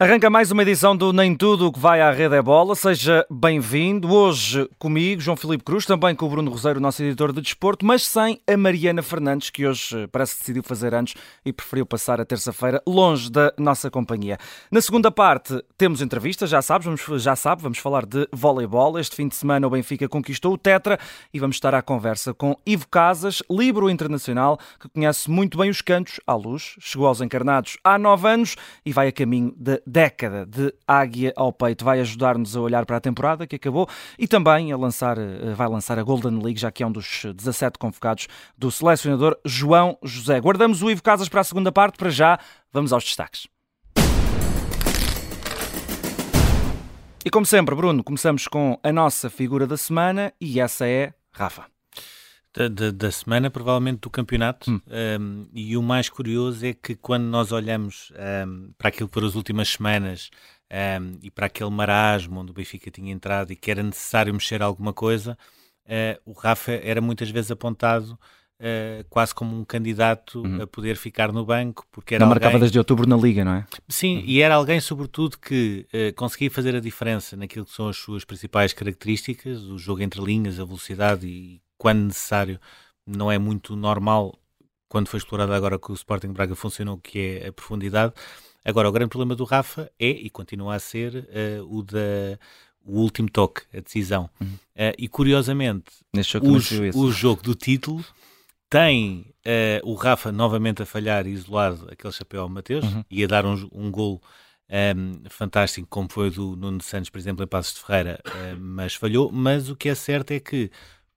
Arranca mais uma edição do Nem Tudo o que vai à Rede é Bola. Seja bem-vindo. Hoje comigo, João Filipe Cruz, também com o Bruno Roseiro, nosso editor de desporto, mas sem a Mariana Fernandes, que hoje parece que decidiu fazer anos e preferiu passar a terça-feira longe da nossa companhia. Na segunda parte temos entrevistas, já sabes, vamos, já sabe, vamos falar de voleibol. Este fim de semana o Benfica conquistou o Tetra e vamos estar à conversa com Ivo Casas, livro internacional, que conhece muito bem os cantos à luz, chegou aos encarnados há nove anos e vai a caminho da década de águia ao peito. Vai ajudar-nos a olhar para a temporada que acabou e também a lançar, eh, vai lançar a Golden League, já que é um dos 17 convocados do selecionador João José. Guardamos o Ivo Casas para a segunda parte. Para já, vamos aos destaques. E como sempre, Bruno, começamos com a nossa figura da semana e essa é Rafa. Da, da, semana, provavelmente do campeonato. Hum. Um, e o mais curioso é que quando nós olhamos um, para aquilo foram as últimas semanas um, e para aquele marasmo onde o Benfica tinha entrado e que era necessário mexer alguma coisa, uh, o Rafa era muitas vezes apontado Uh, quase como um candidato uhum. a poder ficar no banco, porque era não alguém... marcava desde outubro na Liga, não é? Sim, uhum. e era alguém, sobretudo, que uh, conseguia fazer a diferença naquilo que são as suas principais características, o jogo entre linhas, a velocidade e quando necessário, não é muito normal, quando foi explorado agora que o Sporting Braga funcionou, que é a profundidade. Agora, o grande problema do Rafa é, e continua a ser, uh, o da o último toque, a decisão. Uhum. Uh, e curiosamente, jogo o, o jogo do título tem uh, o Rafa novamente a falhar isolado aquele chapéu ao Mateus uhum. e a dar um, um gol um, ehm, fantástico, como foi o do Nuno Santos, por exemplo, em Passos de Ferreira, uh, mas falhou. Mas o que é certo é que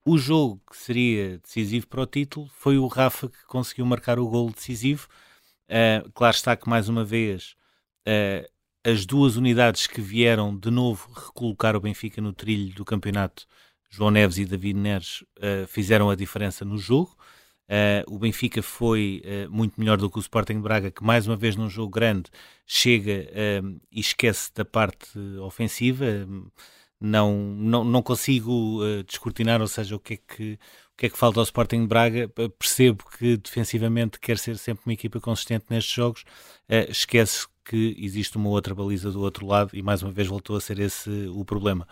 o jogo que seria decisivo para o título foi o Rafa que conseguiu marcar o gol decisivo. Uh, claro está que, mais uma vez, uh, as duas unidades que vieram de novo recolocar o Benfica no trilho do campeonato, João Neves e David Neres, uh, fizeram a diferença no jogo. o Benfica foi muito melhor do que o Sporting de Braga, que mais uma vez num jogo grande chega e esquece da parte ofensiva não, não, não consigo uh, descortinar, ou seja, o que, é que, o que é que falta ao Sporting de Braga. Percebo que defensivamente quer ser sempre uma equipa consistente nestes jogos, uh, esquece que existe uma outra baliza do outro lado e mais uma vez voltou a ser esse o problema.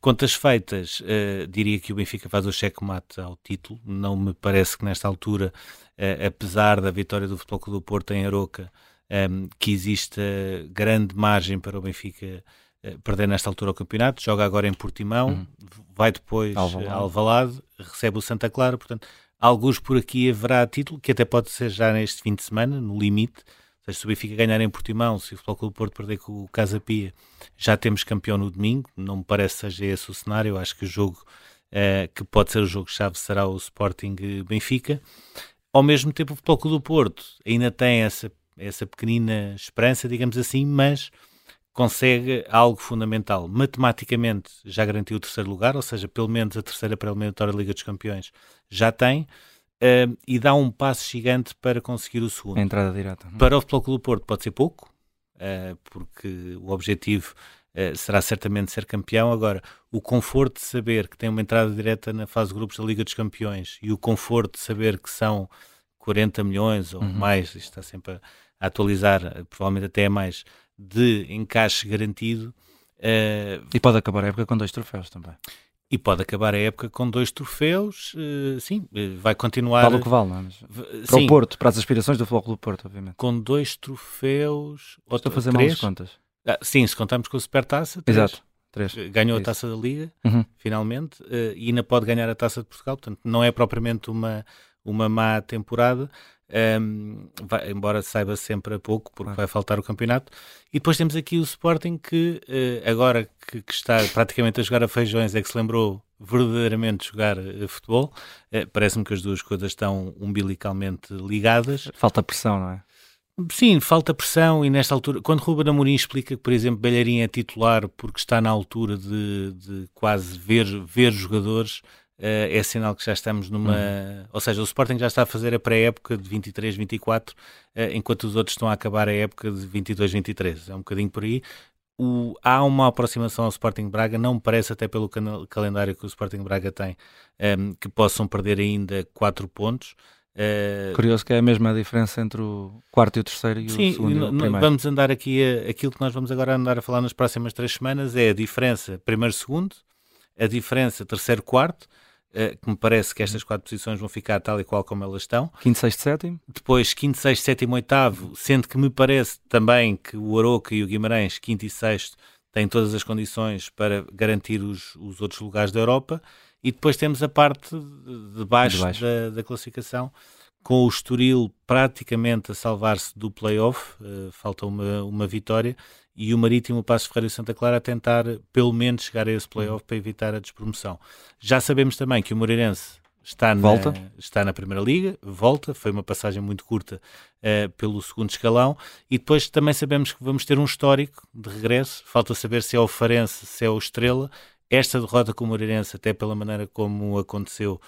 Contas feitas, uh, diria que o Benfica faz o cheque-mate ao título. Não me parece que nesta altura, uh, apesar da vitória do Futebol Clube do Porto em Aroca, um, que exista grande margem para o Benfica eh, perder nesta altura o campeonato, joga agora em Portimão, uhum. vai depois Alvalade. a Alvalade, recebe o Santa Clara, portanto, alguns por aqui haverá título, que até pode ser já neste fim de semana, no limite, ou seja, se o Benfica ganhar em Portimão, se o Futebol Clube Porto perder com o Casa Pia, já temos campeão no domingo, não me parece seja esse o cenário, acho que o jogo uh, que pode ser o jogo-chave será o Sporting Benfica. Ao mesmo tempo, o Futebol Clube do Porto ainda tem essa, essa pequenina esperança, digamos assim, mas consegue algo fundamental. Matematicamente já garantiu o terceiro lugar, ou seja, pelo menos a terceira pré-eliminatória da Liga dos Campeões já tem, uh, e dá um passo gigante para conseguir o segundo. A entrada direta. Para o Futebol Clube do Porto pode ser pouco, uh, porque o objetivo uh, será certamente ser campeão. Agora, o conforto de saber que tem uma entrada direta na fase de grupos da Liga dos Campeões e o conforto de saber que são 40 milhões ou uhum. mais, isto está sempre a, a atualizar, provavelmente até é mais, de encaixe garantido. Uh, e pode acabar a época com dois troféus também. E pode acabar a época com dois troféus, uh, sim, vai continuar. Vale o que vale, não é? Mas, para sim, o Porto, para as aspirações do Futebol do Porto, obviamente. Com dois troféus. Estou a fazer três? mal contas. Ah, sim, se contamos com o Supertaça. Três. Exato. Três. Ganhou Isso. a taça da Liga, uhum. finalmente, uh, e ainda pode ganhar a taça de Portugal, portanto, não é propriamente uma, uma má temporada um, vai, embora saiba sempre a pouco, porque vai faltar o campeonato. E depois temos aqui o Sporting que, uh, agora que, que, está praticamente a jogar a feijões, é que se lembrou verdadeiramente de jogar uh, futebol. Uh, Parece-me que as duas coisas estão umbilicalmente ligadas. Falta pressão, não é? Sim, falta pressão e nesta altura, quando Ruben Amorim explica que, por exemplo, Belharinho é titular porque está na altura de, de quase ver, ver jogadores, é sinal que já estamos numa. Uhum. Ou seja, o Sporting já está a fazer a pré-época de 23, 24, uh, enquanto os outros estão a acabar a época de 22, 23. É um bocadinho por aí. O, há uma aproximação ao Sporting Braga, não me parece, até pelo calendário que o Sporting Braga tem, um, ehm, que possam perder ainda 4 pontos. Uh, Curioso que é a mesma diferença entre o quarto e o terceiro e sim, o segundo e o primeiro. Vamos andar aqui, a, aquilo que nós vamos agora andar a falar nas próximas três semanas é a diferença primeiro-segundo, a diferença terceiro-quarto, que me parece que estas quatro posições vão ficar tal e qual como elas estão. Quinto, sexto, sétimo. Depois quinto, sexto, sétimo, oitavo, sendo que me parece também que o Aroca e o Guimarães, quinto e sexto, têm todas as condições para garantir os, os outros lugares da Europa. E depois temos a parte de baixo, de baixo. Da, da, classificação, com o Estoril praticamente a salvar-se do play-off, uh, falta uma, uma vitória, e o Marítimo, o Passo Ferreira e Santa Clara a tentar pelo menos chegar a esse play-off para evitar a despromoção. Já sabemos também que o Moreirense está na, volta. está na Primeira Liga, volta, foi uma passagem muito curta uh, pelo segundo escalão, e depois também sabemos que vamos ter um histórico de regresso, falta saber se é o Farense, se é o Estrela, esta derrota com o Moreirense, até pela maneira como aconteceu,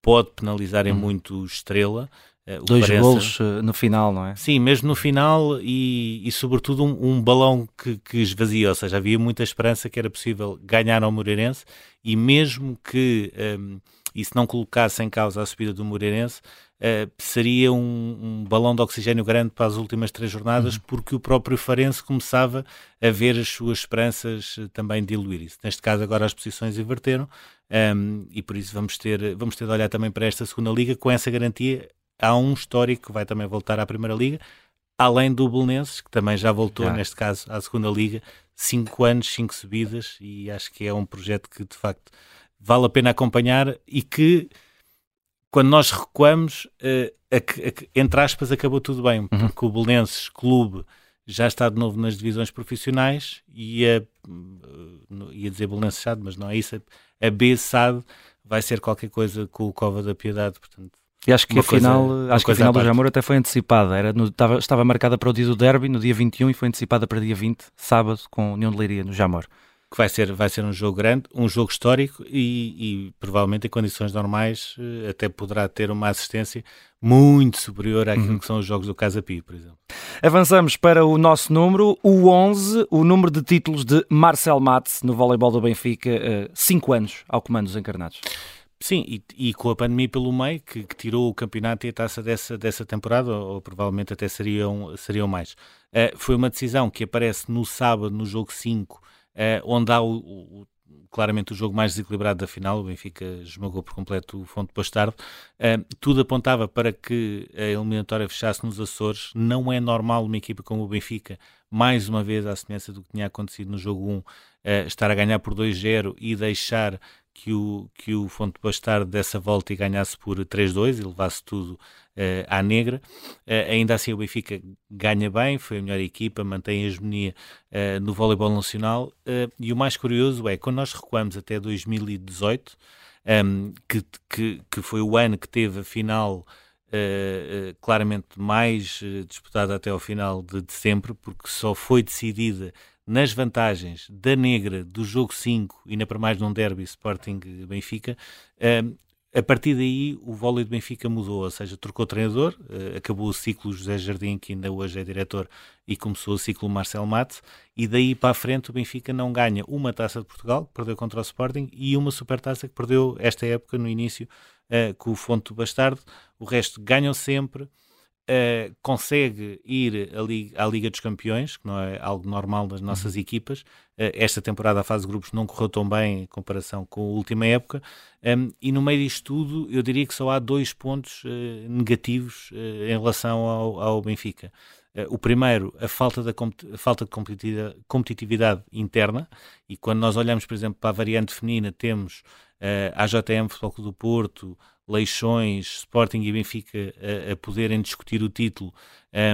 pode penalizar em hum. muito o Estrela. Uh, Dois Farense, golos uh, no final, não é? Sim, mesmo no final e, e sobretudo um, um balão que, que, esvazia, ou seja, havia muita esperança que era possível ganhar ao Moreirense e mesmo que um, isso não colocasse em causa a subida do Moreirense, uh, seria um, um, balão de oxigênio grande para as últimas três jornadas, uhum. porque o próprio Farense começava a ver as suas esperanças uh, também diluir-se. Neste caso, agora as posições inverteram um, ehm, e por isso vamos ter, vamos ter de olhar também para esta segunda liga com essa garantia. Há um histórico que vai também voltar à primeira liga, além do Belenenses, que também já voltou, neste caso, à segunda liga, cinco anos, cinco subidas, e acho que é um projeto que de facto vale a pena acompanhar e que quando nós recuamos, uh, a, a, entre aspas, acabou tudo bem, uhum. porque o Belenenses Clube já está de novo nas divisões profissionais e a, uh, ia dizer Belenenses SAD, mas não é isso, a, a B SAD vai ser qualquer coisa com o Cova da Piedade, portanto e acho que a final, acho que a final do Jamor até foi antecipada. Era no, estava, estava marcada para o dia do derby, no dia 21, e foi antecipada para dia 20, sábado, com União de Leiria, no Jamor que vai ser, vai ser um jogo grande, um jogo histórico e, e, provavelmente em condições normais eh, até poderá ter uma assistência muito superior àquilo uhum. que são os jogos do Casa Pia, por exemplo. Avançamos para o nosso número, o 11, o número de títulos de Marcel Matz no voleibol do Benfica, 5 uh, anos ao comando dos encarnados. Sim, e, e, com a pandemia pelo meio, que, que, tirou o campeonato e a taça dessa, dessa temporada, ou, ou provavelmente até seriam, seriam mais. Uh, foi uma decisão que aparece no sábado, no jogo 5, uh, onde há o, o, claramente o jogo mais desequilibrado da final, o Benfica esmagou por completo o Fonte Bastardo, uh, tudo apontava para que a eliminatória fechasse nos Açores, não é normal uma equipa como o Benfica, mais uma vez à semelhança do que tinha acontecido no jogo 1, uh, estar a ganhar por 2-0 e deixar que o, que o Fonte Bastardo dessa volta e ganhasse por 3-2 e levasse tudo uh, à negra. Uh, ainda assim o Benfica ganha bem, foi a melhor equipa, mantém a hegemonia uh, no voleibol nacional e o mais curioso é, quando nós recuamos até 2018, um, ehm, que, que, que foi o ano que teve a final claramente mais disputada até ao final de, de sempre, porque só foi decidida nas vantagens da negra do jogo 5 e na para mais num derby Sporting Benfica, uh, a partir daí o vôlei de Benfica mudou, ou seja, trocou treinador, uh, acabou o ciclo José Jardim, que ainda hoje é diretor, e começou o ciclo Marcel Mate, e daí para a frente o Benfica não ganha uma taça de Portugal, que perdeu contra o Sporting, e uma supertaça que perdeu esta época no início uh, com o Fonte Bastardo, o resto ganham sempre, uh, consegue ir à Liga dos Campeões, que não é algo normal das nossas uhum. equipas. Uh, esta temporada a fase de grupos não correu tão bem em comparação com a última época. Um, e no meio disto tudo, eu diria que só há dois pontos uh, negativos em relação ao, ao Benfica. o primeiro, a falta, da, a falta de competitividade, interna, e quando nós olhamos, por exemplo, para a variante feminina, temos a AJM Futebol Clube do Porto, Leixões, Sporting e Benfica a, a poderem discutir o título,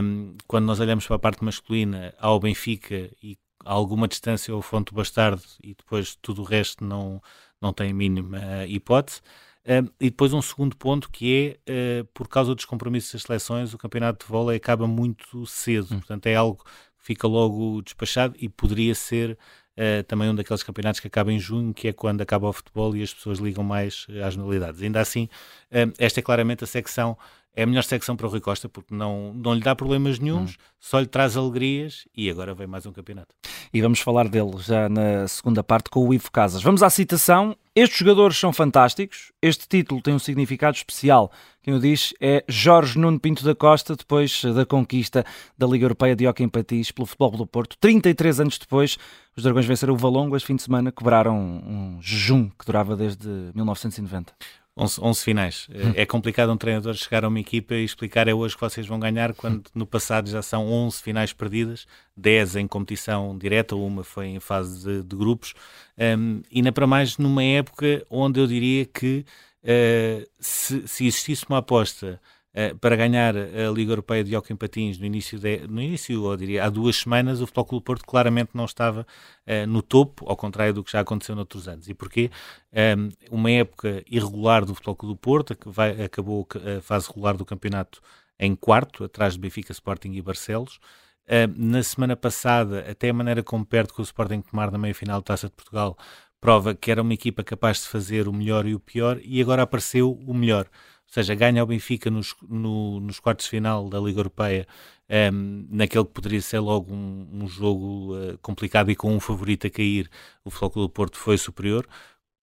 um, quando nós olhamos para a parte masculina, ao Benfica e a alguma distância ao Fonte Bastardo e depois tudo o resto não, não tem mínima uh, hipótese. Um, e depois um segundo ponto que é, uh, por causa dos compromissos das seleções, o campeonato de vôlei acaba muito cedo, hum. portanto é algo que fica logo despachado e poderia ser uh, também um daqueles campeonatos que acaba em junho, que é quando acaba o futebol e as pessoas ligam mais eh, às modalidades. Ainda assim, uh, esta é claramente a secção é a melhor secção para o Rui Costa porque não, não lhe dá problemas nenhums, hum. só lhe traz alegrias e agora vem mais um campeonato. E vamos falar dele já na segunda parte com o Ivo Casas. Vamos à citação. Estes jogadores são fantásticos. Este título tem um significado especial. Quem o diz é Jorge Nuno Pinto da Costa, depois da conquista da Liga Europeia de Hockey em Patins pelo Futebol do Porto. 33 anos depois, os Dragões venceram o Valongo. Este fim de semana quebraram um jejum que durava desde 1990. 11, 11 finais. Hum. É complicado um treinador chegar a uma equipa e explicar é hoje que vocês vão ganhar, quando no passado já são 11 finais perdidas, 10 em competição direta, uma foi em fase de, de grupos, um, e ainda para mais numa época onde eu diria que uh, se, se existisse uma aposta Uh, para ganhar a Liga Europeia de Hockey em Patins no início, de, no início eu diria, há duas semanas, o Futebol Clube Porto claramente não estava uh, no topo, ao contrário do que já aconteceu noutros anos. E porquê? Um, uma época irregular do Futebol Clube Porto, que vai, acabou a fase regular do campeonato em quarto, atrás de Benfica, Sporting e Barcelos. Uh, na semana passada, até a maneira como perde com o Sporting tomar na meia-final da Taça de Portugal, prova que era uma equipa capaz de fazer o melhor e o pior, e agora apareceu o melhor ou seja, ganha o Benfica nos, no, nos quartos de final da Liga Europeia, um, ehm, naquele que poderia ser logo um, um jogo uh, complicado e com um favorito a cair, o Futebol do Porto foi superior.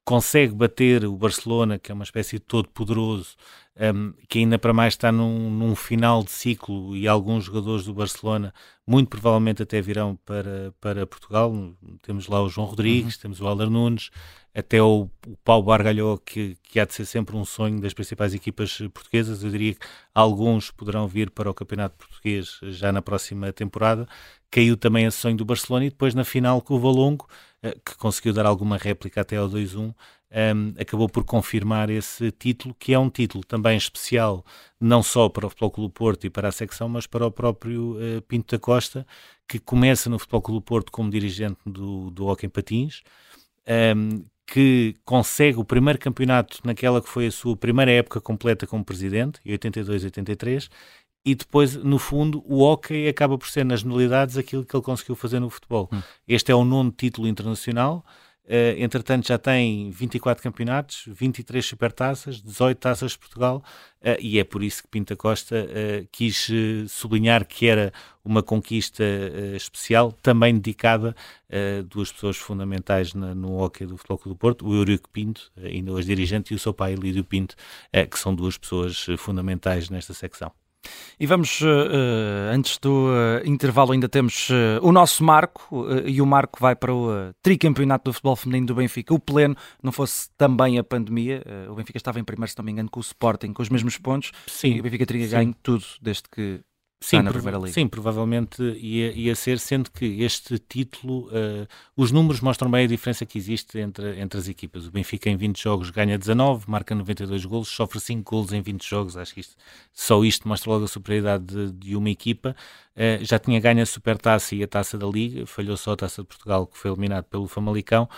Consegue bater o Barcelona, que é uma espécie de todo poderoso, um, que ainda para mais está num, num, final de ciclo e alguns jogadores do Barcelona muito provavelmente até virão para, para Portugal. Temos lá o João Rodrigues, uhum. temos o Alder Nunes, até o, o Paulo Bargalhou, que, que há de ser sempre um sonho das principais equipas portuguesas. Eu diria que alguns poderão vir para o Campeonato Português já na próxima temporada. Caiu também esse sonho do Barcelona e depois na final com o Valongo, eh, que conseguiu dar alguma réplica até ao 2-1, um, acabou por confirmar esse título, que é um título também especial, não só para o Futebol Clube Porto e para a secção, mas para o próprio uh, Pinto da Costa, que começa no Futebol Clube Porto como dirigente do, do Hockey Patins, um, que consegue o primeiro campeonato naquela que foi a sua primeira época completa como presidente, em 82 83, e depois, no fundo, o hockey acaba por ser nas nulidades aquilo que ele conseguiu fazer no futebol. Hum. Este é o nono título internacional, Uh, entretanto, já tem 24 campeonatos, 23 supertaças, 18 taças de Portugal, uh, e é por isso que Pinta Costa uh, quis sublinhar que era uma conquista especial, também dedicada a duas pessoas fundamentais na, no hockey do Futebol Clube do Porto, o Eurico Pinto, ainda hoje dirigente, e o seu pai, Lídio Pinto, que são duas pessoas fundamentais nesta secção. E vamos, uh, antes do uh, intervalo, ainda temos o nosso marco, e o marco vai para o tricampeonato do futebol feminino do Benfica. O pleno, não fosse também a pandemia, o Benfica estava em primeiro, se não me engano, com o Sporting, com os mesmos pontos. Sim. E o Benfica teria ganho tudo desde que Sim, Liga. sim, provavelmente ia, ia ser, sendo que este título, uh, os números mostram bem a diferença que existe entre, entre as equipas. O Benfica em 20 jogos ganha 19, marca 92 golos, sofre 5 golos em 20 jogos. Acho que isto, só isto mostra logo a superioridade de, de uma equipa. Uh, já tinha ganho a Supertaça e a Taça da Liga, falhou só a Taça de Portugal, que foi eliminado pelo Famalicão.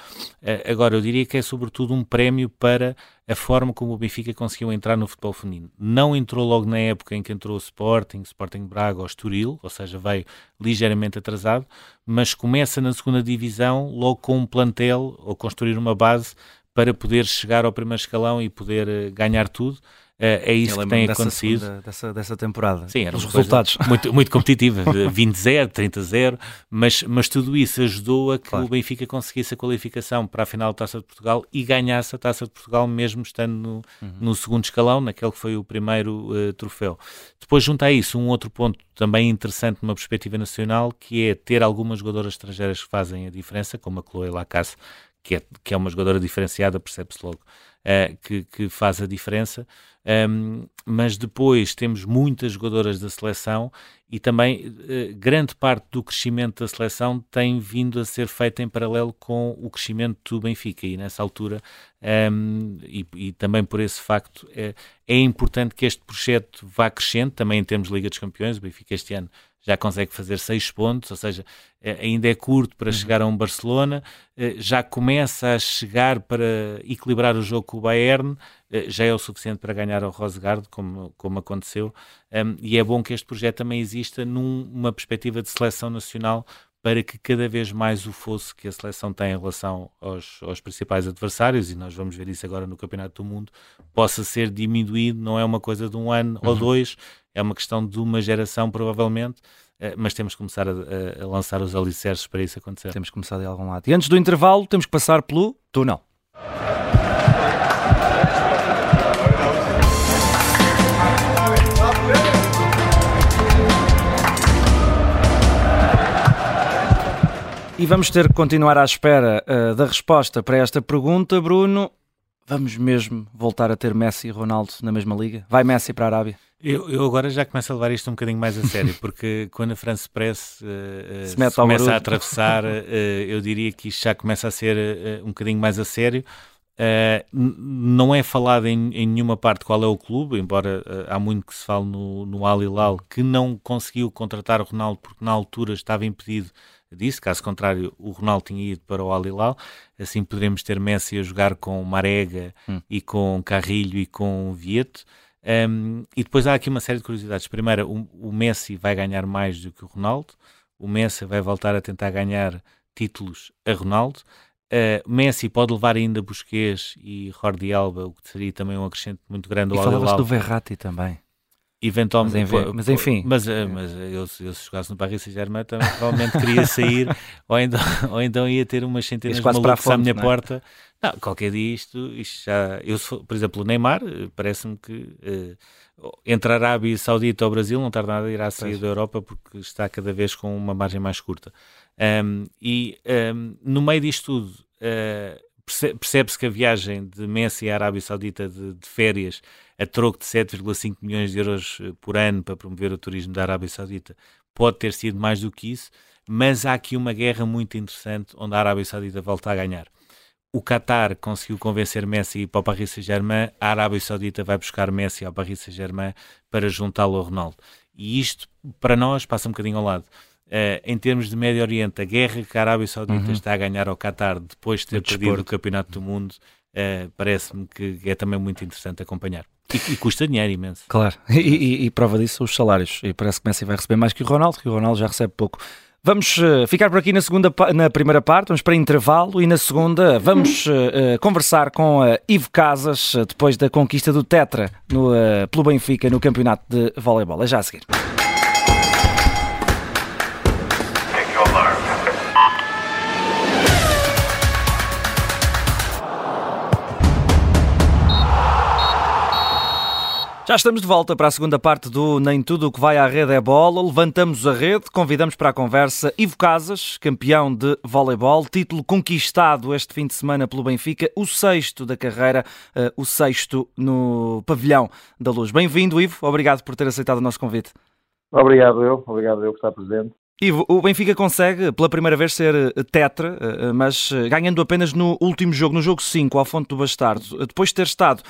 Uh, agora, eu diria que é sobretudo um prémio para a forma como o Benfica conseguiu entrar no futebol feminino. Não entrou logo na época em que entrou o Sporting, Sporting Braga ou Estoril, ou seja, veio ligeiramente atrasado, mas começa na segunda divisão logo com um plantel ou construir uma base para poder chegar ao primeiro escalão e poder uh, ganhar tudo. Uh, é isso que tem dessa acontecido. Segunda, dessa, dessa temporada. Sim, eram os resultados. Muito, muito competitiva, 20-0, 30-0, mas, mas tudo isso ajudou a que claro. o Benfica conseguisse a qualificação para a final da Taça de Portugal e ganhasse a Taça de Portugal, mesmo estando no, uhum. no segundo escalão, naquele que foi o primeiro uh, troféu. Depois, junto a isso, um outro ponto também interessante numa perspectiva nacional, que é ter algumas jogadoras estrangeiras que fazem a diferença, como a Chloe Lacasse, que é, que é uma jogadora diferenciada, percebe-se logo uh, que, que faz a diferença. Um, mas depois temos muitas jogadoras da seleção e também uh, grande parte do crescimento da seleção tem vindo a ser feita em paralelo com o crescimento do Benfica e nessa altura um, e, e, também por esse facto é, é importante que este projeto vá crescendo também em termos de Liga dos Campeões, o Benfica este ano já consegue fazer seis pontos, ou seja, eh, ainda é curto para uhum. chegar a um Barcelona, eh, já começa a chegar para equilibrar o jogo com o Bayern, eh, já é o suficiente para ganhar ao Rosegard, como, como aconteceu, e é bom que este projeto também exista numa perspectiva de seleção nacional, para que cada vez mais o fosse que a seleção tem em relação aos, aos, principais adversários, e nós vamos ver isso agora no Campeonato do Mundo, possa ser diminuído, não é uma coisa de um ano uhum. ou dois, é uma questão de uma geração, provavelmente, eh, mas temos que começar a, a, lançar os alicerces para isso acontecer. Temos que começar de algum lado. E antes do intervalo, temos que passar pelo túnel. E vamos ter que continuar à espera uh, da resposta para esta pergunta, Bruno. Vamos mesmo voltar a ter Messi e Ronaldo na mesma liga? Vai Messi para a Arábia? Eu, eu, agora já começo a levar isto um bocadinho mais a sério, porque quando a France Press uh, se, se começa a atravessar, uh, eu diria que isto já começa a ser uh, um bocadinho mais a sério. não é falado em, em, nenhuma parte qual é o clube, embora há muito que se fale no, no Al Hilal, que não conseguiu contratar o Ronaldo porque na altura estava impedido disso, caso contrário o Ronaldo tinha ido para o Al Hilal, assim poderemos ter Messi a jogar com Marega hum. e com Carrilho e com Vieto. Um, e depois há aqui uma série de curiosidades. Primeiro, o, o, Messi vai ganhar mais do que o Ronaldo. O Messi vai voltar a tentar ganhar títulos a Ronaldo. Uh, Messi pode levar ainda Busquets e Jordi Alba, o que seria também um acrescente muito grande ao E falavas do Verratti também. Eventualmente, mas, enfim, mas, eh, mas, eu, eu se jogasse no Paris Saint-Germain também provavelmente queria sair ou, então, ou então ia ter umas centenas de malucos à minha é? porta não, qualquer dia isto, isto já. Eu, por exemplo, o Neymar, eh, parece-me que uh, entre a Arábia Saudita ou o Brasil não tarda nada irá sair pois. da Europa porque está cada vez com uma margem mais curta. Um, e um, no meio disto tudo, uh, percebe-se que a viagem de Messi à Arábia Saudita de, de férias a troco de 7,5 milhões de euros por ano para promover o turismo da Arábia Saudita pode ter sido mais do que isso, mas há aqui uma guerra muito interessante onde a Arábia Saudita volta a ganhar o Qatar conseguiu convencer Messi para o Paris Saint-Germain, a Arábia Saudita vai buscar Messi ao Paris Saint-Germain para juntá-lo ao Ronaldo. E isto, para nós, passa um bocadinho ao lado. Uh, em termos de Médio Oriente, a guerra que a Arábia Saudita uhum. está a ganhar ao Qatar depois de ter perdido o Campeonato do Mundo, uh, parece-me que é também muito interessante acompanhar. E, e custa dinheiro imenso. Claro, e, e, e, prova disso os salários. E parece que Messi vai receber mais que o Ronaldo, que o Ronaldo já recebe pouco. Vamos uh, ficar por aqui na, segunda, na primeira parte, vamos para intervalo e na segunda vamos uh, conversar com Ivo Casas depois da conquista do Tetra no, pelo Benfica no campeonato de voleibol. É já a seguir. Já estamos de volta para a segunda parte do Nem Tudo o que vai à rede é bola. Levantamos a rede, convidamos para a conversa Ivo Casas, campeão de voleibol, título conquistado este fim de semana pelo Benfica, o sexto da carreira, uh, o sexto no pavilhão da Luz. Bem-vindo, Ivo. Obrigado por ter aceitado o nosso convite. Obrigado eu, obrigado eu por estar presente. Ivo, o Benfica consegue pela primeira vez ser eh, tetra, eh, mas eh, ganhando apenas no último jogo, no jogo 5, ao Fonte do Bastardo, depois de ter estado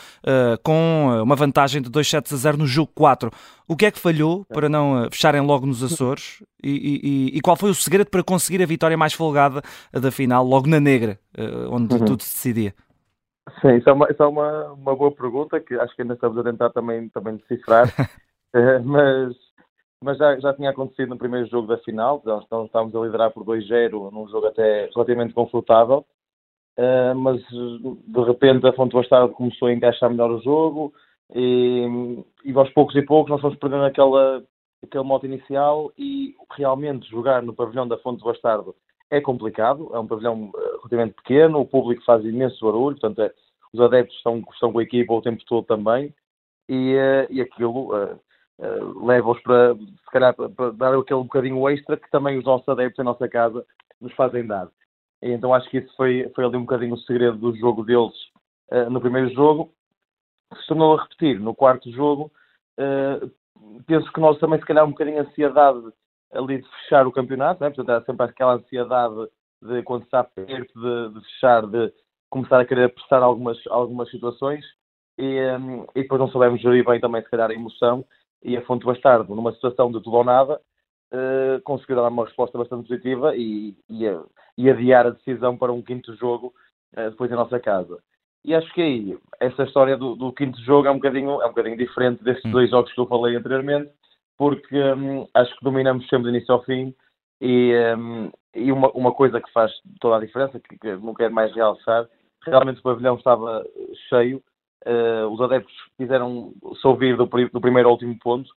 com uma vantagem de 2 sets a 0 no jogo 4. O que é que falhou para não fecharem logo nos Açores? E, e, e qual foi o segredo para conseguir a vitória mais folgada da final, logo na Negra, onde uhum. tudo se decidia? Sim, isso é, uma, isso é uma, uma boa pergunta que acho que ainda estamos a tentar também, também decifrar, mas mas já, já tinha acontecido no primeiro jogo da final, então estávamos a liderar por 2-0 num jogo até relativamente confortável, uh, mas de repente a Fonte Bastardo começou a encaixar melhor o jogo e, e aos poucos e poucos nós fomos perdendo aquela, aquele mote inicial e realmente jogar no pavilhão da Fonte Bastardo é complicado, é um pavilhão eh, relativamente pequeno, o público faz imenso barulho, portanto é, os adeptos estão, estão com a equipa o tempo todo também e, uh, e aquilo uh, leva-os para, se calhar, para, dar aquele bocadinho extra que também os nossos adeptos em nossa casa nos fazem dar. Então acho que isso foi, foi ali um bocadinho o segredo do jogo deles uh, no primeiro jogo. Se tornou a repetir no quarto jogo. Uh, penso que nós também, se calhar, um bocadinho ansiedade ali de fechar o campeonato, né? portanto, era sempre aquela ansiedade de quando está perto de, de fechar, de começar a querer apressar algumas, algumas situações e, um, e depois não soubemos gerir bem também, se calhar, a emoção e a Fonte Bastardo, numa situação de tudo ou nada, uh, conseguiu dar uma resposta bastante positiva e, e, e, adiar a decisão para um quinto jogo uh, depois em nossa casa. E acho que aí, essa história do, do, quinto jogo é um bocadinho, é um bocadinho diferente desses hum. dois jogos que eu falei anteriormente, porque um, acho que dominamos sempre do início ao fim e, um, e uma, uma, coisa que faz toda a diferença, que, que não quero mais realçar, realmente o pavilhão estava cheio Uh, os adeptos quiseram-se ouvir do, do, primeiro ao último ponto.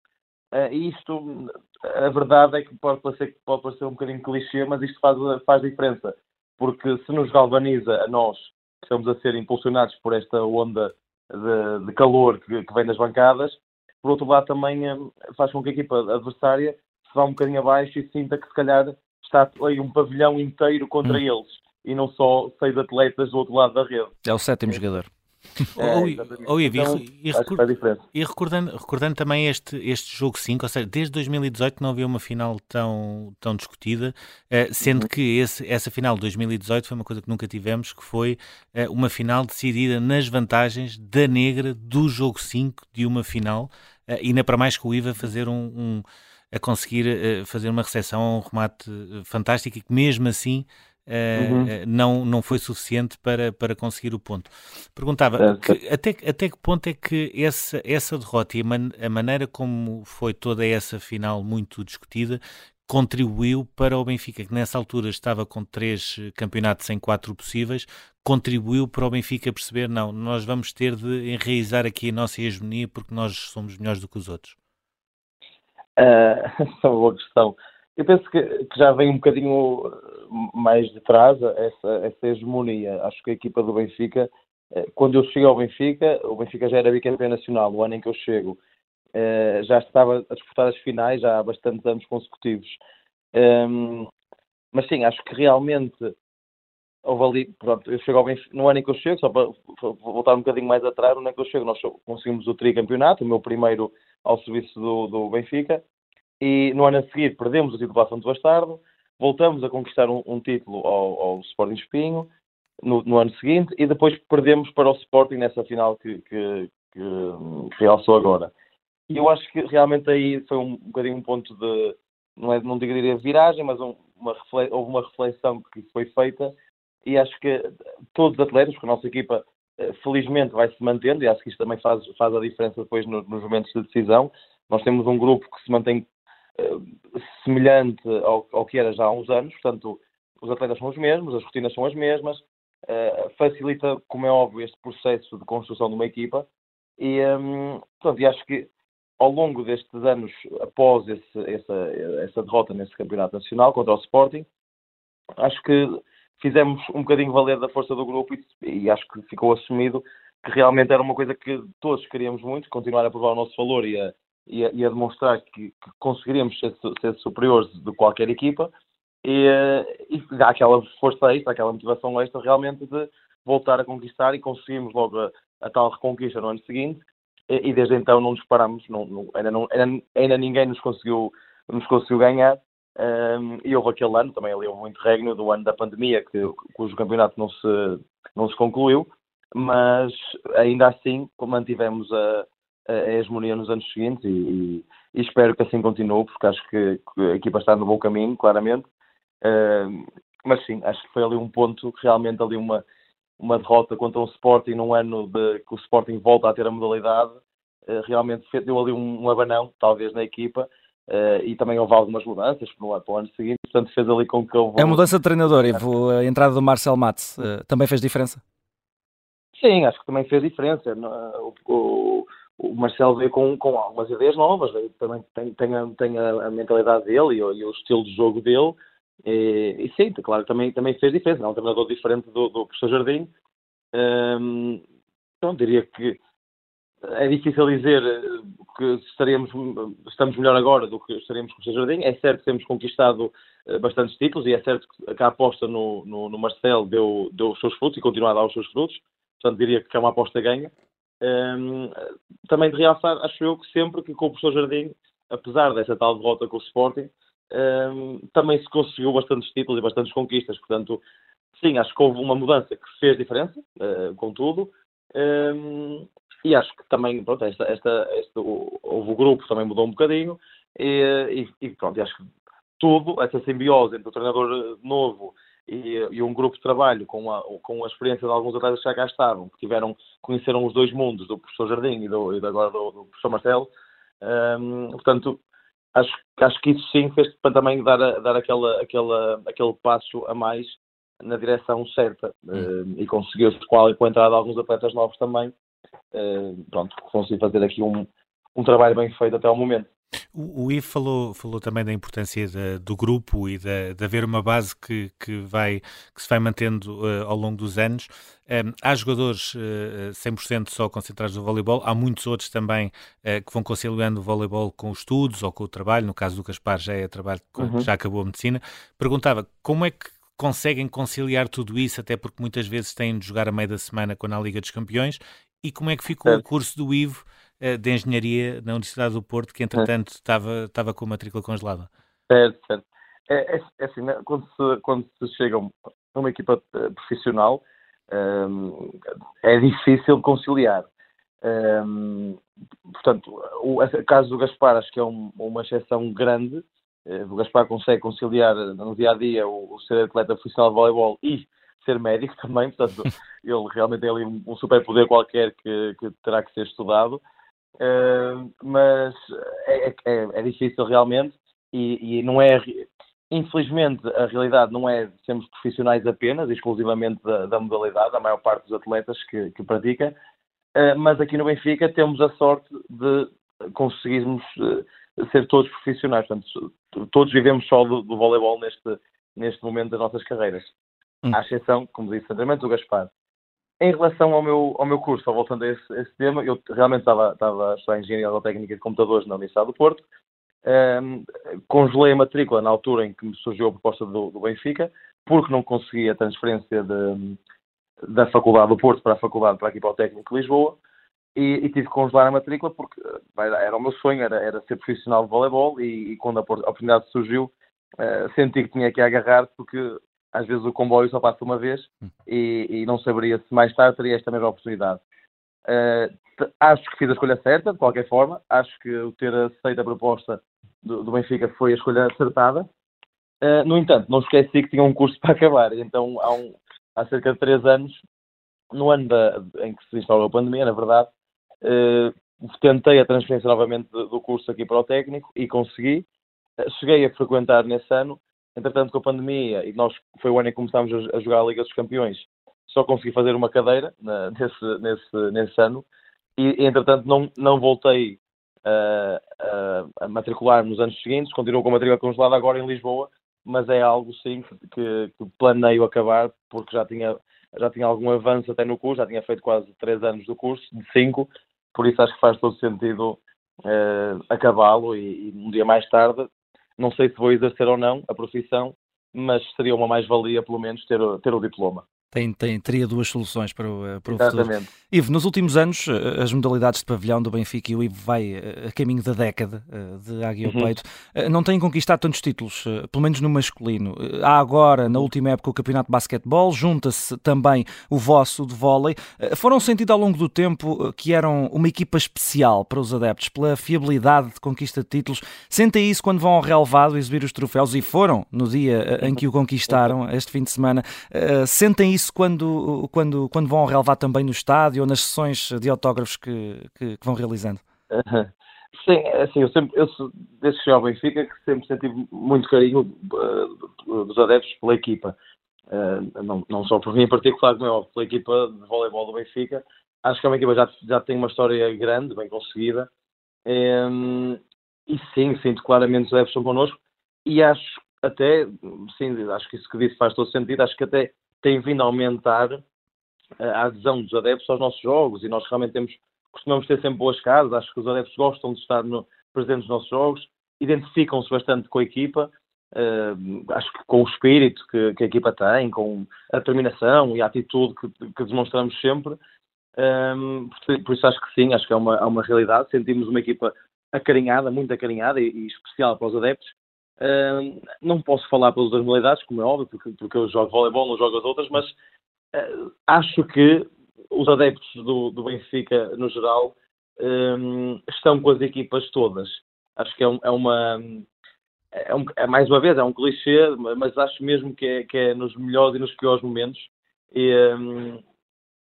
Uh, e isto, a verdade é que pode parecer, pode parecer um bocadinho clichê, mas isto faz, faz diferença. Porque se nos galvaniza a nós, que estamos a ser impulsionados por esta onda de, de calor que, que, vem das bancadas, por outro lado também uh, faz com que a equipa adversária se vá um bocadinho abaixo e sinta que se calhar está aí um pavilhão inteiro contra hum. eles e não só seis atletas do outro lado da rede. É o sétimo é. jogador. É, ou, e, então, e, e recordando, recordando também este, este jogo 5, ou seja, desde 2018 não havia uma final tão, tão discutida, uh, sendo uhum. que esse, essa final de 2018 foi uma coisa que nunca tivemos, que foi uh, uma final decidida nas vantagens da negra do jogo 5 de uma final, uh, e ainda para mais que o IVA fazer um, um a conseguir fazer uma recepção, um remate fantástico e que mesmo assim uhum. Eh, não, não foi suficiente para, para conseguir o ponto. Perguntava que, até, até que ponto é que essa, essa derrota e a, man, a maneira como foi toda essa final muito discutida contribuiu para o Benfica, que nessa altura estava com três campeonatos em quatro possíveis, contribuiu para o Benfica perceber, não, nós vamos ter de enraizar aqui a nossa hegemonia porque nós somos melhores do que os outros? Uh, é uma boa questão. Eu penso que, que, já vem um bocadinho mais de trás essa, essa hegemonia. Acho que a equipa do Benfica, eh, quando eu cheguei ao Benfica, o Benfica já era bicampeão nacional, o ano em que eu chego, eh, já estava a disputar as finais há bastantes anos consecutivos. Ehm, mas sim, acho que realmente houve ali, pronto, eu chego ao Benfica, no ano em que eu chego, só para voltar um bocadinho mais atrás, no ano em que eu chego, nós conseguimos o tricampeonato, o meu primeiro ao serviço do, do Benfica, e no ano a seguir perdemos o título para Santo Bastardo, voltamos a conquistar um, um título ao, ao, Sporting Espinho no, no, ano seguinte e depois perdemos para o Sporting nessa final que, que, que, realçou agora. E eu acho que realmente aí foi um, um bocadinho um ponto de, não, é, não diria viragem, mas um, uma houve uma reflexão que foi feita e acho que todos os atletas, porque a nossa equipa eh, felizmente vai se mantendo e acho que isto também faz, faz a diferença depois nos momentos de decisão. Nós temos um grupo que se mantém semelhante ao, ao, que era já há uns anos, portanto, os atletas são os mesmos, as rotinas são as mesmas, uh, facilita, como é óbvio, este processo de construção de uma equipa e, um, portanto, e acho que ao longo destes anos, após esse, essa, essa derrota nesse campeonato nacional contra o Sporting, acho que fizemos um bocadinho valer da força do grupo e, e, acho que ficou assumido que realmente era uma coisa que todos queríamos muito, continuar a provar o nosso valor e a, e a, e a demonstrar que, que conseguiríamos ser, ser, superiores de qualquer equipa. E, e dá aquela força extra, aquela motivação extra realmente de voltar a conquistar e conseguimos logo a, a tal reconquista no ano seguinte. E, e desde então não nos paramos, não, não, ainda, não, ainda, ainda, ninguém nos conseguiu, nos conseguiu ganhar. Um, e houve aquele ano, também ali houve um interregno do ano da pandemia que, cujo campeonato não se, não se concluiu. Mas ainda assim mantivemos a, a hegemonia nos anos seguintes e, e, espero que assim continue, porque acho que, a equipa está no bom caminho, claramente. Uh, mas sim, acho que foi ali um ponto, realmente ali uma, uma derrota contra um Sporting num ano de, que o Sporting volta a ter a modalidade, uh, realmente deu ali um, um, abanão, talvez, na equipa. Uh, e também houve algumas mudanças para o, ano seguinte, portanto fez ali com que houve... A mudança de treinador, Ivo, a entrada do Marcel Matos, também fez diferença? Sim, acho que também fez diferença. O, o, o Marcelo veio com, com algumas ideias novas, veio, também tem, tem, a, tem a, mentalidade dele e o, e o, estilo de jogo dele. E, e, sim, claro, também, também fez diferença. É um treinador diferente do, do professor Jardim. Um, então, diria que é difícil dizer que estaríamos, estamos melhor agora do que estaríamos com o professor Jardim. É certo que temos conquistado eh, bastantes títulos e é certo que a aposta no, no, no Marcelo deu, deu os seus frutos e continua a dar os seus frutos. Portanto, diria que é uma aposta ganha. Um, também de realçar, acho eu que sempre que com o professor Jardim, apesar dessa tal derrota com o Sporting, um, também se conseguiu bastantes títulos e bastantes conquistas. Portanto, sim, acho que houve uma mudança que fez diferença, uh, contudo. Um, e acho que também, pronto, esta, esta, esta, o, o grupo também mudou um bocadinho. E, e, e pronto, acho que tudo, essa simbiose entre o treinador novo e, e, um grupo de trabalho com a, com a experiência de alguns atletas que já cá estavam, que tiveram, conheceram os dois mundos, do professor Jardim e, do, e agora do, do professor Marcelo. Um, portanto, acho, acho que isso sim fez para também dar, dar aquela, aquela, aquele passo a mais na direção certa um, e conseguiu-se com com a entrada de alguns atletas novos também. Um, pronto, consegui fazer aqui um, um trabalho bem feito até ao momento. O, o Ivo falou, falou também da importância do grupo e de, de, haver uma base que, que, vai, que se vai mantendo uh, ao longo dos anos. Um, há jogadores uh, eh, 100% só concentrados no voleibol, há muitos outros também uh, que vão conciliando o voleibol com os estudos ou com o trabalho. No caso do Gaspar, já é trabalho que uhum. já acabou a medicina. Perguntava como é que conseguem conciliar tudo isso, até porque muitas vezes têm de jogar a meio da semana quando há Liga dos Campeões, e como é que ficou é. o curso do Ivo de Engenharia na Universidade do Porto, que entretanto é. estava, estava com a matrícula congelada? Certo, certo. É, é, é assim, né? quando, se, quando se chega a uma equipa eh, profissional, um, ehm, é difícil conciliar. Um, ehm, portanto, o, o caso do Gaspar acho que é um, uma exceção grande, eh, o Gaspar consegue conciliar no dia a dia o, o ser atleta profissional de voleibol e ser médico também, portanto, ele realmente tem ali um, superpoder qualquer que, que, terá que ser estudado, uh, mas é, é, é, difícil realmente e, e, não é, infelizmente, a realidade não é sermos profissionais apenas, exclusivamente da, da modalidade, a maior parte dos atletas que, que pratica, uh, mas aqui no Benfica temos a sorte de conseguirmos uh, ser todos profissionais. Portanto, todos vivemos só do, do voleibol neste, neste momento das nossas carreiras. Hum. À exceção, como disse anteriormente, do Gaspar. Em relação ao meu, ao meu curso, só voltando a esse, a esse tema, eu realmente estava, estava a estudar Engenharia Aerotécnica de Computadores na Universidade do Porto. Um, congelei a matrícula na altura em que me surgiu a proposta do, do Benfica, porque não consegui a transferência de, da Faculdade do Porto para a Faculdade para aqui para de Lisboa e, e, tive que congelar a matrícula porque era o meu sonho, era, era ser profissional de voleibol e, e quando a oportunidade surgiu uh, senti que tinha que agarrar porque às vezes o comboio só passa uma vez hum. e, e não saberia se mais tarde teria esta mesma oportunidade. Uh, acho que fiz a escolha certa, de qualquer forma. Acho que o ter aceito a proposta do, do Benfica foi a escolha acertada. Uh, no entanto, não esqueci que tinha um curso para acabar. Então, há, um, há cerca de três anos, no ano da, em que se instalou a pandemia, na verdade, uh, tentei a transferência novamente do curso aqui para o técnico e consegui. cheguei a frequentar nesse ano Entretanto, com a pandemia, e nós foi o ano em que começámos a, jogar a Liga dos Campeões, só consegui fazer uma cadeira na, nesse, nesse, nesse ano, e entretanto não, não voltei a, a, a matricular nos anos seguintes, continuo com a matrícula congelada agora em Lisboa, mas é algo sim que, que, planeio acabar, porque já tinha, já tinha algum avanço até no curso, já tinha feito quase três anos do curso, de cinco, por isso acho que faz todo sentido uh, acabá-lo e, e, um dia mais tarde não sei se vou exercer ou não a profissão, mas seria uma mais-valia, pelo menos, ter, ter o diploma. Tem, tem, teria duas soluções para o, eh, para o Exatamente. futuro. Ivo, nos últimos anos, eh, as modalidades de pavilhão do Benfica e o Ivo vai eh, a caminho da década de Águia ao uhum. Peito, não têm conquistado tantos títulos, pelo menos no masculino. Há agora, na última época, o Campeonato de Basquetebol, junta-se também o vosso de vôlei. Foram sentidos ao longo do tempo que eram uma equipa especial para os adeptos, pela fiabilidade de conquista de títulos. Sentem isso quando vão ao relevado exibir os troféus, e foram no dia em que o conquistaram, este fim de semana. Sentem isso isso quando, quando, quando vão ao relevado também no estádio ou nas sessões de autógrafos que, que, que vão realizando? Sim, é assim, eu sempre, eu, desde que cheguei ao Benfica, que sempre senti muito carinho uh, dos adeptos pela equipa. Uh, não, não só por mim em particular, como é óbvio, pela equipa de voleibol do Benfica. Acho que é uma equipa já, já tem uma história grande, bem conseguida. E sim, sinto claramente os adeptos estão connosco. E acho até, sim, acho que isso que disse faz todo sentido. Acho que até tem vindo a aumentar eh, a adesão dos adeptos aos nossos jogos. E nós realmente temos, costumamos ter sempre boas casas, acho que os adeptos gostam de estar no, presentes nos nossos jogos, identificam-se bastante com a equipa, uh, acho que com o espírito que, que, a equipa tem, com a determinação e a atitude que, que demonstramos sempre, um, eh, por, por, isso acho que sim, acho que é uma, é uma realidade, sentimos uma equipa acarinhada, muito acarinhada e, e especial para os adeptos, Uh, não posso falar pelas duas modalidades, como é óbvio, porque, porque eu jogo voleibol, não jogo as outras, mas uh, acho que os adeptos do, do Benfica, no geral, um, estão com as equipas todas. Acho que é, um, é uma. É, um, é, mais uma vez, é um clichê, mas acho mesmo que é, que é nos melhores e nos piores momentos. E,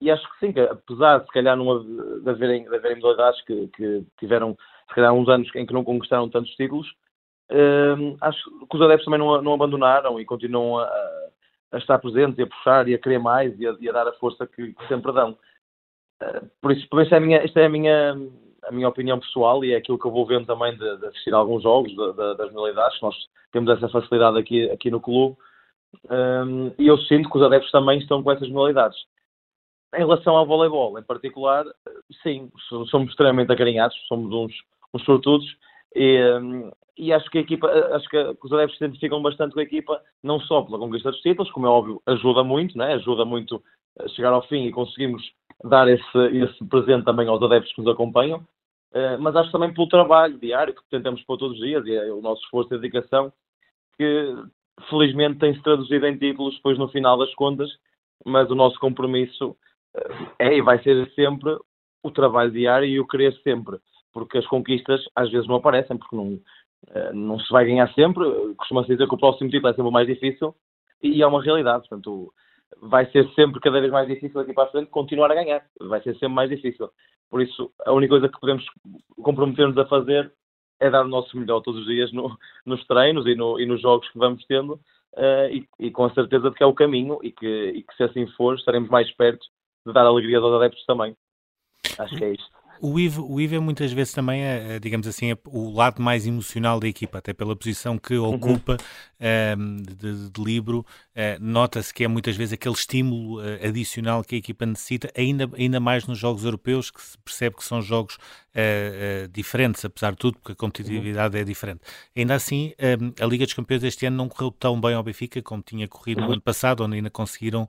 e acho que sim, que apesar de se calhar não, haverem, de haverem modalidades que, que tiveram, se calhar, uns anos em que não conquistaram tantos títulos, Acho que os adeptos também não, não abandonaram e continuam a, a, estar presentes e a puxar e a querer mais e a, e a dar a força que, que sempre dão. Uh, por isso, por isso é minha, esta é a minha, a minha opinião pessoal e é aquilo que eu vou vendo também de, de assistir a alguns jogos de, de, das modalidades, nós temos essa facilidade aqui, aqui no clube, um, e eu sinto que os adeptos também estão com essas modalidades. Em relação ao voleibol, em particular, sim, somos extremamente acarinhados, somos uns, uns sortudos, e, e acho que a equipa, acho que os adeptos se identificam bastante com a equipa, não só pela conquista dos títulos, como é óbvio, ajuda muito, né? ajuda muito a chegar ao fim e conseguimos dar esse, esse presente também aos adeptos que nos acompanham, uh, mas acho também pelo trabalho diário que tentamos pôr todos os dias e é o nosso esforço e dedicação que felizmente tem-se traduzido em títulos depois no final das contas, mas o nosso compromisso é e vai ser sempre o trabalho diário e o querer sempre, porque as conquistas às vezes não aparecem, porque não, eh, não se vai ganhar sempre, costuma-se dizer que o próximo título é sempre o mais difícil, e é uma realidade, portanto vai ser sempre cada vez mais difícil aqui para a frente continuar a ganhar, vai ser sempre mais difícil. Por isso, a única coisa que podemos comprometer-nos a fazer é dar o nosso melhor todos os dias no, nos treinos e, no, e, nos jogos que vamos tendo, uh, e, e, com a certeza de que é o caminho e que, e que, se assim for, estaremos mais perto de dar alegria aos adeptos também. Acho que é isto. O Ivo, o Ivo é muitas vezes também, é, digamos assim, é o lado mais emocional da equipa, até pela posição que uhum. ocupa de, de, livro. Uh, Nota-se que é muitas vezes aquele estímulo uh, adicional que a equipa necessita, ainda, ainda mais nos jogos europeus, que se percebe que são jogos uh, diferentes, apesar de tudo, porque a competitividade uhum. é diferente. Ainda assim, ehm, a Liga dos Campeões este ano não correu tão bem ao Benfica como tinha corrido uhum. no ano passado, onde ainda conseguiram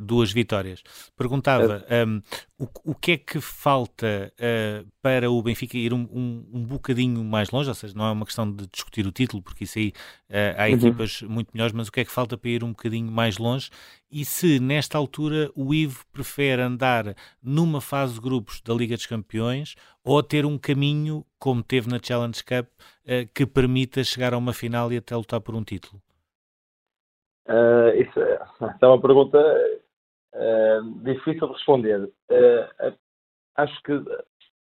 duas vitórias. Perguntava um, ehm, o, o que é que falta uh, para o Benfica ir um, um, um bocadinho mais longe, ou seja, não é uma questão de discutir o título, porque isso aí uh, há uhum. Equipas muito melhores, mas o que é que falta para ir um bocadinho mais longe? E se nesta altura o Ivo prefere andar numa fase de grupos da Liga dos Campeões ou ter um caminho, como teve na Challenge Cup, uh, que permita chegar a uma final e até lutar por um título? isso é, é uma pergunta difícil de responder. Uh, acho que,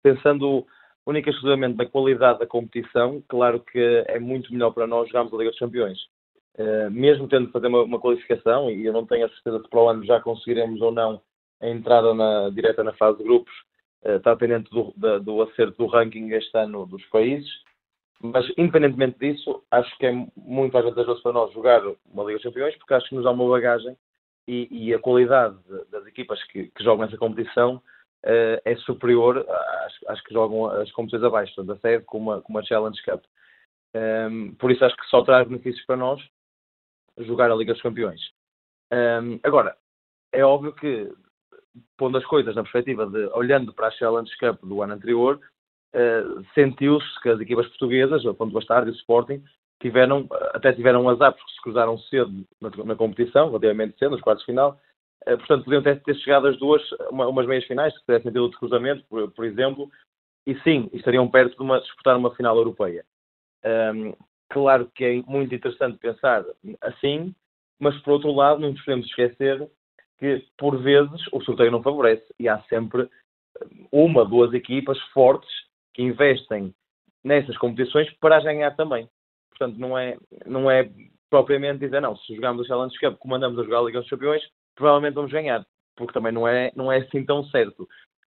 pensando única e exclusivamente na qualidade da competição, claro que é muito melhor para nós jogarmos a Liga dos Campeões. Uh, mesmo tendo de fazer uma, uma, qualificação, e eu não tenho a certeza se para o ano já conseguiremos ou não a entrada na, direta na fase de grupos, uh, está dependente do, da, do acerto do ranking este ano dos países, mas independentemente disso, acho que é muito vantajoso para nós jogar uma Liga dos Campeões, porque acho que nos dá uma bagagem e, e a qualidade das equipas que, que jogam essa competição uh, é superior às, às, que jogam as competições abaixo, da sede como a, como a Challenge Cup. Um, ehm, por isso acho que só traz benefícios para nós jogar a Liga dos Campeões. Um, ehm, agora, é óbvio que, pondo as coisas na perspectiva de olhando para a Challenge Cup do ano anterior, uh, sentiu-se que as equipas portuguesas, o Ponto Bastardo e o Sporting, tiveram, até tiveram azar porque se cruzaram cedo na, na competição, relativamente cedo, nos quartos de final. Uh, portanto, podiam ter, ter, chegado as duas, uma, umas meias finais, se tivessem tido outro cruzamento, por, por, exemplo, e sim, estariam perto de uma, disputar uma final europeia. Um, claro que é muito interessante pensar assim, mas por outro lado, não nos podemos esquecer que, por vezes, o sorteio não favorece e há sempre uma, duas equipas fortes que investem nessas competições para ganhar também. Portanto, não é, não é propriamente dizer, não, se jogarmos o Challenge Cup como andamos a jogar a Liga dos Campeões, provavelmente vamos ganhar, porque também não é, não é assim tão certo.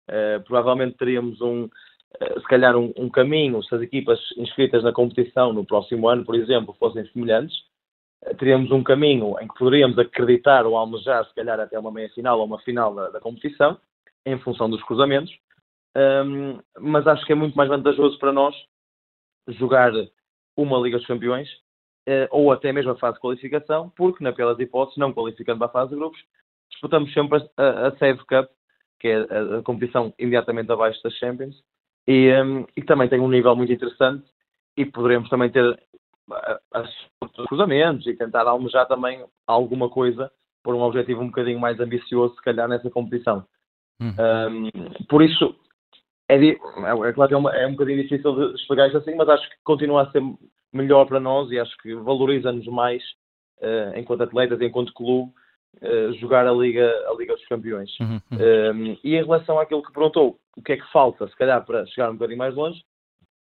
Uh, provavelmente teríamos um, uh, se calhar um, um, caminho, se as equipas inscritas na competição no próximo ano, por exemplo, fossem semelhantes, uh, teríamos um caminho em que poderíamos acreditar ou almejar, se calhar, até uma meia-final ou uma final da, da, competição, em função dos cruzamentos, um, mas acho que é muito mais vantajoso para nós jogar uma Liga dos Campeões ou até mesmo a fase de qualificação, porque, na pior das hipóteses, não qualificando para a fase de grupos, disputamos sempre a, a Save Cup, que é a, a, competição imediatamente abaixo das Champions, e, um, e também tem um nível muito interessante e poderemos também ter os cruzamentos e tentar almejar também alguma coisa por um objetivo um bocadinho mais ambicioso, se calhar, nessa competição. Uhum. Um, por isso, é, é, é claro que é, uma, é, um bocadinho difícil de explicar isto assim, mas acho que continua a ser melhor para nós e acho que valoriza-nos mais, uh, enquanto atletas, enquanto clube, uh, jogar a Liga, a Liga dos Campeões. Uhum. Um, ehm, e em relação àquilo que perguntou, o que é que falta, se calhar, para chegar um bocadinho mais longe,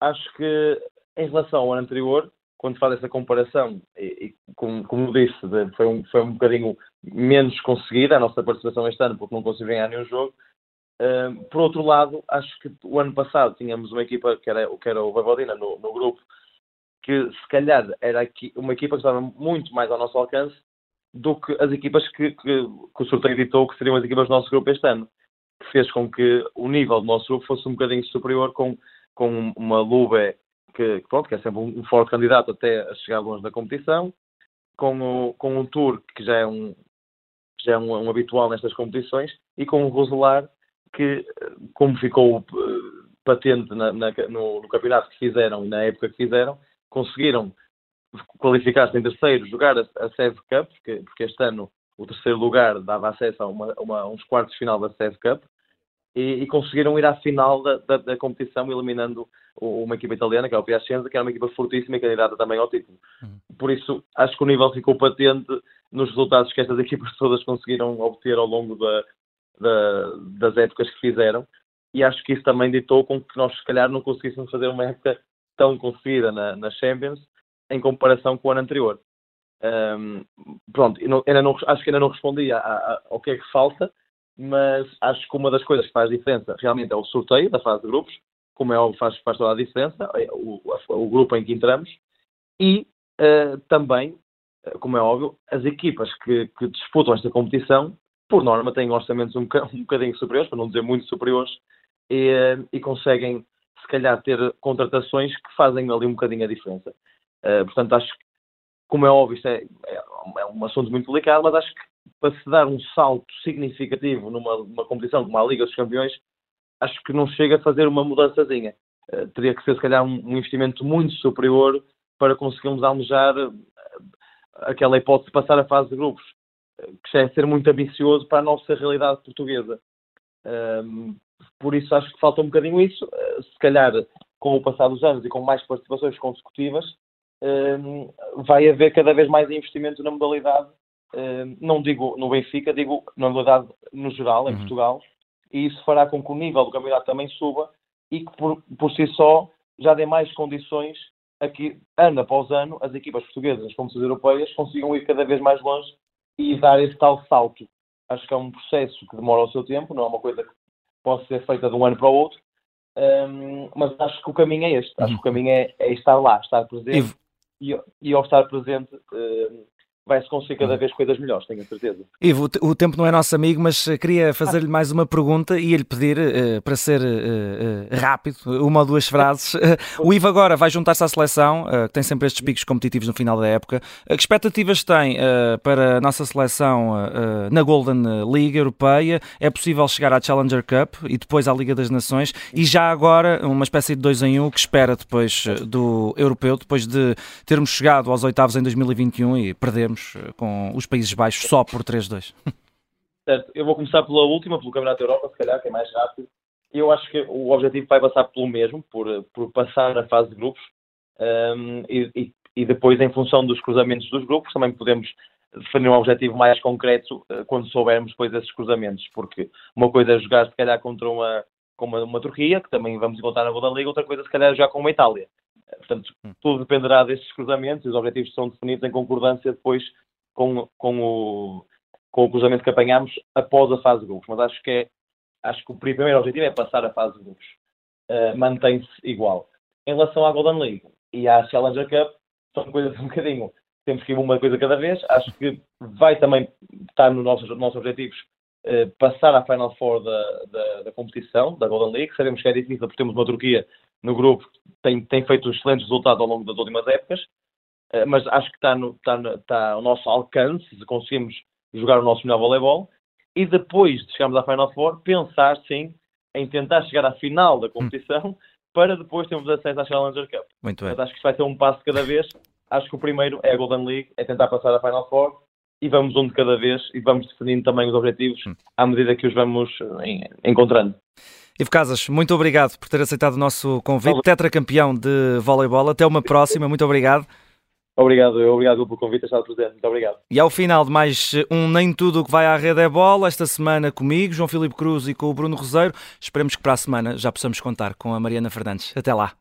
acho que em relação ao ano anterior, quando faz essa comparação, e, e como, como, disse, foi um, foi um bocadinho menos conseguida a nossa participação este ano, porque não conseguimos ganhar nenhum jogo, Uh, por outro lado, acho que o ano passado tínhamos uma equipa que era, que era o Vavaldina no, no grupo, que se calhar era aqui, uma equipa que estava muito mais ao nosso alcance do que as equipas que, que, que o sorteio ditou que seriam as equipas do nosso grupo este ano. Que fez com que o nível do nosso grupo fosse um bocadinho superior com, com uma Lube que, pronto, que é sempre um, um forte candidato até a chegar longe da competição, com o, com o Tour, que já é um, já é um, um habitual nestas competições, e com o Roselar, que, como ficou uh, patente na, na, no, no, campeonato que fizeram e na época que fizeram, conseguiram qualificar-se em terceiro, jogar a, a Sev Cup, porque, porque, este ano o terceiro lugar dava acesso a, uma, uma, uns quartos de final da Sev Cup, e, e, conseguiram ir à final da, da, da, competição, eliminando uma equipa italiana, que é o Piacenza, que era uma equipa fortíssima e candidata também ao título. Uhum. Por isso, acho que o nível ficou patente nos resultados que estas equipas todas conseguiram obter ao longo da, das épocas que fizeram, e acho que isso também ditou com que nós, se calhar, não conseguíssemos fazer uma época tão conseguida na, na Champions em comparação com o ano anterior. Um, pronto, não, ainda não, acho que ainda não respondi a, a, ao que é que falta, mas acho que uma das coisas que faz diferença realmente é o sorteio da fase de grupos, como é óbvio, faz, faz toda a diferença, é o, o grupo em que entramos, e uh, também, como é óbvio, as equipas que, que, disputam esta competição, por norma, têm orçamentos um, um bocadinho superiores, para não dizer muito superiores, e, uh, e conseguem se calhar ter contratações que fazem ali um bocadinho a diferença. Uh, portanto, acho que, como é óbvio, isto é, é, é, um assunto muito delicado, mas acho que para se dar um salto significativo numa, numa competição como a Liga dos Campeões, acho que não chega a fazer uma mudançazinha. Uh, teria que ser, se calhar, um, um, investimento muito superior para conseguirmos almejar uh, aquela hipótese de passar a fase de grupos, que já é ser muito ambicioso para a nossa realidade portuguesa. Por isso acho que falta um bocadinho isso. Se calhar, com o passar dos anos e com mais participações consecutivas, vai haver cada vez mais investimento na modalidade. Não digo no Benfica, digo na modalidade no geral, em uhum. Portugal. E isso fará com que o nível do campeonato também suba e que por, por si só já dê mais condições a que, ano após ano, as equipas portuguesas, as competições europeias, consigam ir cada vez mais longe e dar esse tal salto. Acho que é um processo que demora o seu tempo, não é uma coisa que pode ser feita de um ano para o outro, um, mas acho que o caminho é este. Acho que o caminho é, é estar lá, estar presente. E, e, ao estar presente, um, vai-se conseguir cada vez coisas melhores, tenho a certeza. Ivo, o tempo não é nosso amigo, mas eh, queria fazer-lhe mais uma pergunta e lhe pedir, uh, para ser uh, uh, rápido, uma ou duas frases. o Ivo agora vai juntar-se à seleção, que tem sempre estes picos competitivos no final da época. que expectativas tem para a nossa seleção na Golden League Europeia? É possível chegar à Challenger Cup e depois à Liga das Nações? E já agora, uma espécie de dois em um, que espera depois do Europeu, depois de termos chegado aos oitavos em 2021 e perdermos eh, com os Países Baixos só por 3-2. Certo, eu vou começar pela última, pelo Campeonato da Europa, se calhar, que é mais rápido. Eu acho que o objetivo vai passar pelo mesmo, por, por passar a fase de grupos um, ehm, e, e, depois, em função dos cruzamentos dos grupos, também podemos definir um objetivo mais concreto uh, quando soubermos depois esses cruzamentos, porque uma coisa é jogar, se calhar, contra uma, com uma, uma Turquia, que também vamos encontrar na Golden Liga, outra coisa, se calhar, jogar com uma Itália. Portanto, hum. tudo dependerá destes cruzamentos e os objetivos são definidos em concordância depois com, com, o, com o cruzamento que apanhamos após a fase de grupos. Mas acho que, é, acho que o primeiro objetivo é passar a fase de grupos. Uh, Mantém-se igual. Em relação à Golden League e à Challenger Cup, são coisas um bocadinho. Temos que ir uma coisa cada vez. Acho que vai também estar nos nossos, nossos objetivos passar à Final Four da, da, da, competição, da Golden League. Sabemos que é difícil porque temos uma Turquia no grupo tem, tem feito excelentes resultados ao longo das últimas épocas, eh, mas acho que está, no, está, no, está ao nosso alcance se conseguimos jogar o nosso melhor voleibol e depois de chegarmos à Final Four, pensar sim em tentar chegar à final da competição hum. para depois termos acesso à Challenger Cup. Muito bem. Mas acho que isto vai ser um passo cada vez. Acho que o primeiro é a Golden League, é tentar passar à Final Four e vamos um de cada vez e vamos definindo também os objetivos hum. à medida que os vamos eh, encontrando. Ivo Casas, muito obrigado por ter aceitado o nosso convite. Tetracampeão de voleibol. Até uma próxima. Muito obrigado. Obrigado, obrigado pelo convite, estar presente. Muito obrigado. E ao final de mais um Nem Tudo o que vai à rede é bola, esta semana comigo, João Filipe Cruz e com o Bruno Roseiro. Esperemos que para a semana já possamos contar com a Mariana Fernandes. Até lá.